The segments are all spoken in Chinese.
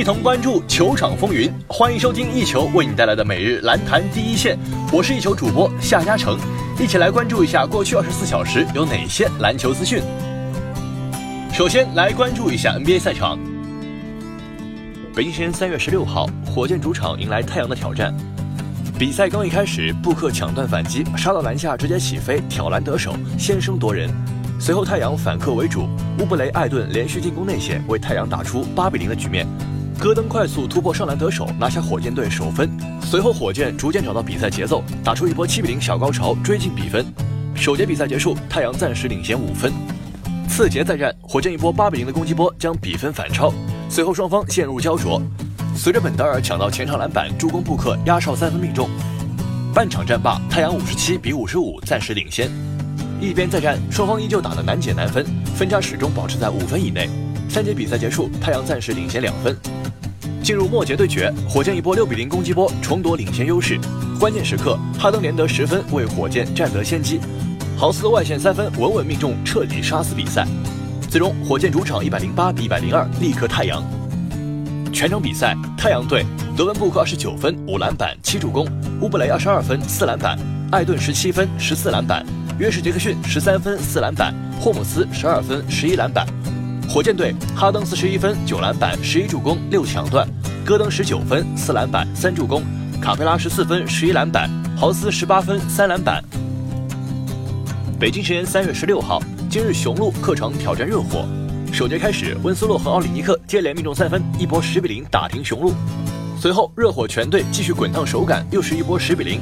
一同关注球场风云。欢迎收听一球为你带来的每日篮坛第一线，我是一球主播夏嘉诚，一起来关注一下过去二十四小时有哪些篮球资讯。首先来关注一下 NBA 赛场。北京时间三月十六号，火箭主场迎来太阳的挑战。比赛刚一开始，布克抢断反击，杀到篮下直接起飞挑篮得手，先声夺人。随后太阳反客为主，乌布雷、艾顿连续进攻内线，为太阳打出八比零的局面。戈登快速突破上篮得手，拿下火箭队首分。随后火箭逐渐找到比赛节奏，打出一波七比零小高潮，追进比分。首节比赛结束，太阳暂时领先五分。次节再战，火箭一波八比零的攻击波将比分反超。随后双方陷入焦灼。随着本德尔抢到前场篮板，助攻布克压哨三分命中。半场战罢，太阳五十七比五十五暂时领先。一边再战，双方依旧打得难解难分，分差始终保持在五分以内。三节比赛结束，太阳暂时领先两分。进入末节对决，火箭一波六比零攻击波重夺领先优势。关键时刻，哈登连得十分，为火箭占得先机。豪斯的外线三分稳稳命中，彻底杀死比赛。最终，火箭主场一百零八比一百零二力克太阳。全场比赛，太阳队德文布克二十九分五篮板七助攻，乌布雷二十二分四篮板，艾顿十七分十四篮板，约什杰克逊十三分四篮板，霍姆斯十二分十一篮板。火箭队哈登四十一分九篮板十一助攻六抢断，戈登十九分四篮板三助攻，卡佩拉十四分十一篮板，豪斯十八分三篮板。北京时间三月十六号，今日雄鹿客场挑战热火。首节开始，温斯洛和奥里尼克接连命中三分，一波十比零打平雄鹿。随后，热火全队继续滚烫手感，又是一波十比零。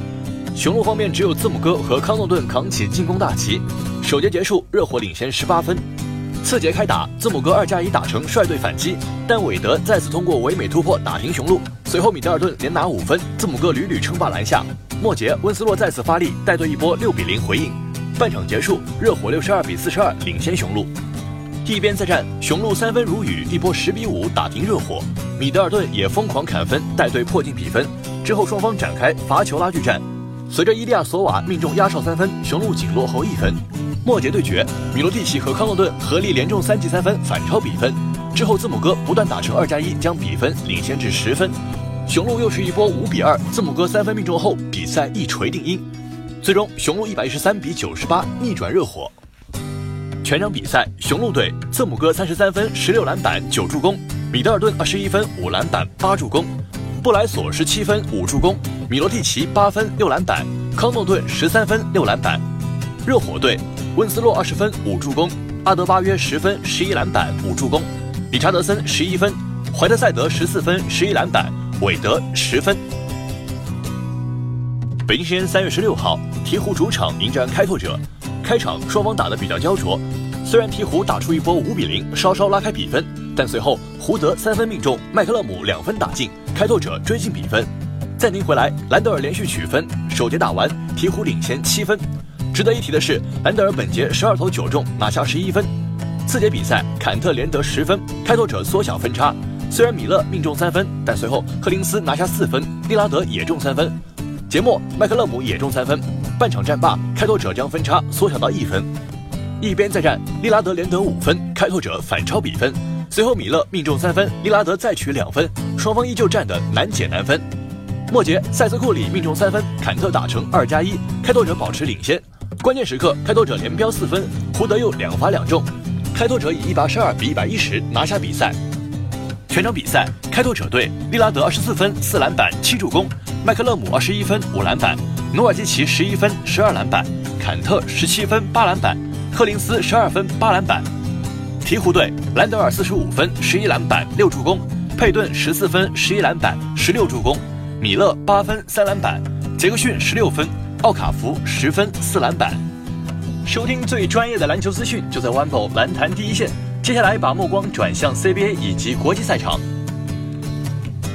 雄鹿方面只有字母哥和康诺顿扛起进攻大旗。首节结束，热火领先十八分。次节开打，字母哥二加一打成率队反击，但韦德再次通过唯美突破打平雄鹿。随后，米德尔顿连拿五分，字母哥屡屡称霸篮下。末节，温斯洛再次发力，带队一波六比零回应。半场结束，热火六十二比四十二领先雄鹿。一边再战，雄鹿三分如雨，一波十比五打平热火。米德尔顿也疯狂砍分，带队破进比分。之后双方展开罚球拉锯战，随着伊利亚索瓦命中压哨三分，雄鹿仅落后一分。末节对决，米罗蒂奇和康诺顿合力连中三记三分，反超比分。之后字母哥不断打成二加一，将比分领先至十分。雄鹿又是一波五比二，字母哥三分命中后，比赛一锤定音。最终，雄鹿一百一十三比九十八逆转热火。全场比赛，雄鹿队字母哥三十三分、十六篮板、九助攻；米德尔顿二十一分、五篮板、八助攻；布莱索十七分、五助攻；米罗蒂奇八分、六篮板；康诺顿十三分、六篮板。热火队温斯洛二十分、五助攻；阿德巴约十分、十一篮板、五助攻；理查德森十一分；怀特塞德十四分、十一篮板；韦德十分。北京时间三月十六号，鹈鹕主场迎战开拓者。开场双方打得比较焦灼，虽然鹈鹕打出一波五比零，稍稍拉开比分，但随后胡德三分命中，麦克勒姆两分打进，开拓者追进比分。暂停回来，兰德尔连续取分，首节打完，鹈鹕领先七分。值得一提的是，兰德尔本节十二投九中，拿下十一分。次节比赛，坎特连得十分，开拓者缩小分差。虽然米勒命中三分，但随后赫林斯拿下四分，利拉德也中三分。节末，麦克勒姆也中三分。半场战罢，开拓者将分差缩小到一分。一边再战，利拉德连得五分，开拓者反超比分。随后米勒命中三分，利拉德再取两分，双方依旧战得难解难分。末节，塞斯库里命中三分，坎特打成二加一，开拓者保持领先。关键时刻，开拓者连飙四分，胡德又两罚两中，开拓者以一百二十二比一百一十拿下比赛。全场比赛，开拓者队利拉德二十四分，四篮板，七助攻；麦克勒姆二十一分，五篮板。努尔基奇十一分十二篮板，坎特十七分八篮板，赫林斯十二分八篮板。鹈鹕队兰德尔四十五分十一篮板六助攻，佩顿十四分十一篮板十六助攻，米勒八分三篮板，杰克逊十六分，奥卡福十分四篮板。收听最专业的篮球资讯，就在 OneBall 篮坛第一线。接下来把目光转向 CBA 以及国际赛场。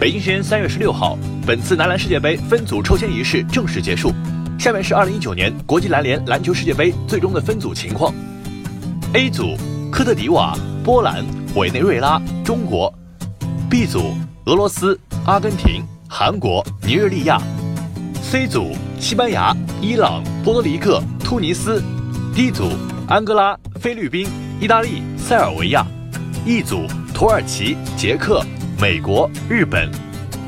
北京时间三月十六号。本次男篮世界杯分组抽签仪式正式结束，下面是二零一九年国际篮联篮球世界杯最终的分组情况。A 组：科特迪瓦、波兰、委内瑞拉、中国；B 组：俄罗斯、阿根廷、韩国、尼日利亚；C 组：西班牙、伊朗、波多黎各、突尼斯；D 组：安哥拉、菲律宾、意大利、塞尔维亚；E 组：土耳其、捷克、美国、日本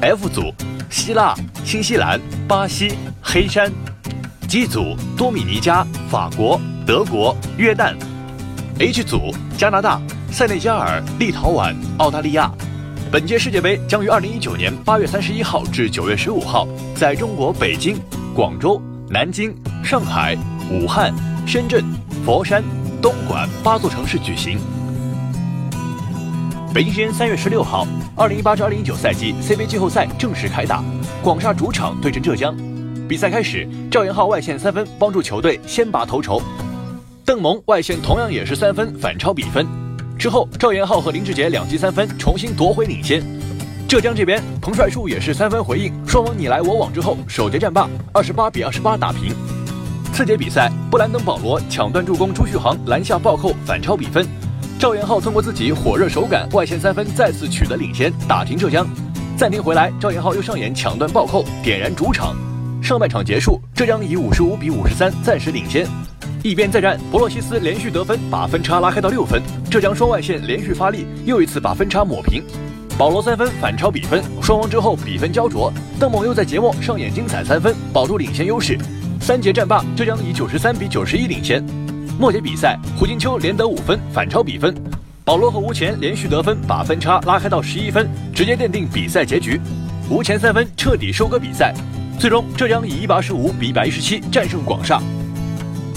；F 组希腊、新西兰、巴西、黑山；G 组多米尼加、法国、德国、约旦；H 组加拿大、塞内加尔、立陶宛、澳大利亚。本届世界杯将于二零一九年八月三十一号至九月十五号，在中国北京、广州、南京、上海、武汉、深圳、佛山、东莞八座城市举行。北京时间三月十六号，二零一八至二零一九赛季 CBA 季后赛正式开打，广厦主场对阵浙江。比赛开始，赵岩昊外线三分帮助球队先拔头筹，邓蒙外线同样也是三分反超比分。之后，赵岩昊和林志杰两记三分，重新夺回领先。浙江这边，彭帅树也是三分回应，双方你来我往之后，首节战罢，二十八比二十八打平。次节比赛，布兰登·保罗抢断助攻，朱旭航篮下暴扣反超比分。赵岩昊通过自己火热手感，外线三分再次取得领先，打平浙江。暂停回来，赵岩昊又上演抢断暴扣，点燃主场。上半场结束，浙江以五十五比五十三暂时领先。一边再战，博洛西斯连续得分，把分差拉开到六分。浙江双外线连续发力，又一次把分差抹平。保罗三分反超比分，双王之后比分焦灼。邓猛又在节末上演精彩三分，保住领先优势。三节战罢，浙江以九十三比九十一领先。末节比赛，胡金秋连得五分，反超比分。保罗和吴前连续得分，把分差拉开到十一分，直接奠定比赛结局。吴前三分彻底收割比赛，最终浙江以一百二十五比一百一十七战胜广厦。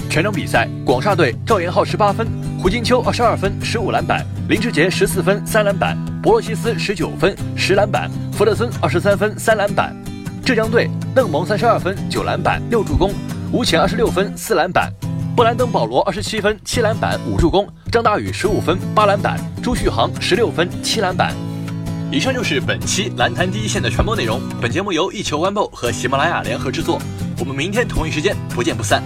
全场比赛，广厦队赵岩昊十八分，胡金秋二十二分十五篮板，林志杰十四分三篮板，博洛西斯十九分十篮板，弗勒森二十三分三篮板。浙江队邓蒙三十二分九篮板六助攻，吴前二十六分四篮板，布兰登保罗二十七分七篮板五助攻，张大宇十五分八篮板，朱旭航十六分七篮板。以上就是本期篮坛第一线的全部内容。本节目由一球 One 和喜马拉雅联合制作。我们明天同一时间不见不散。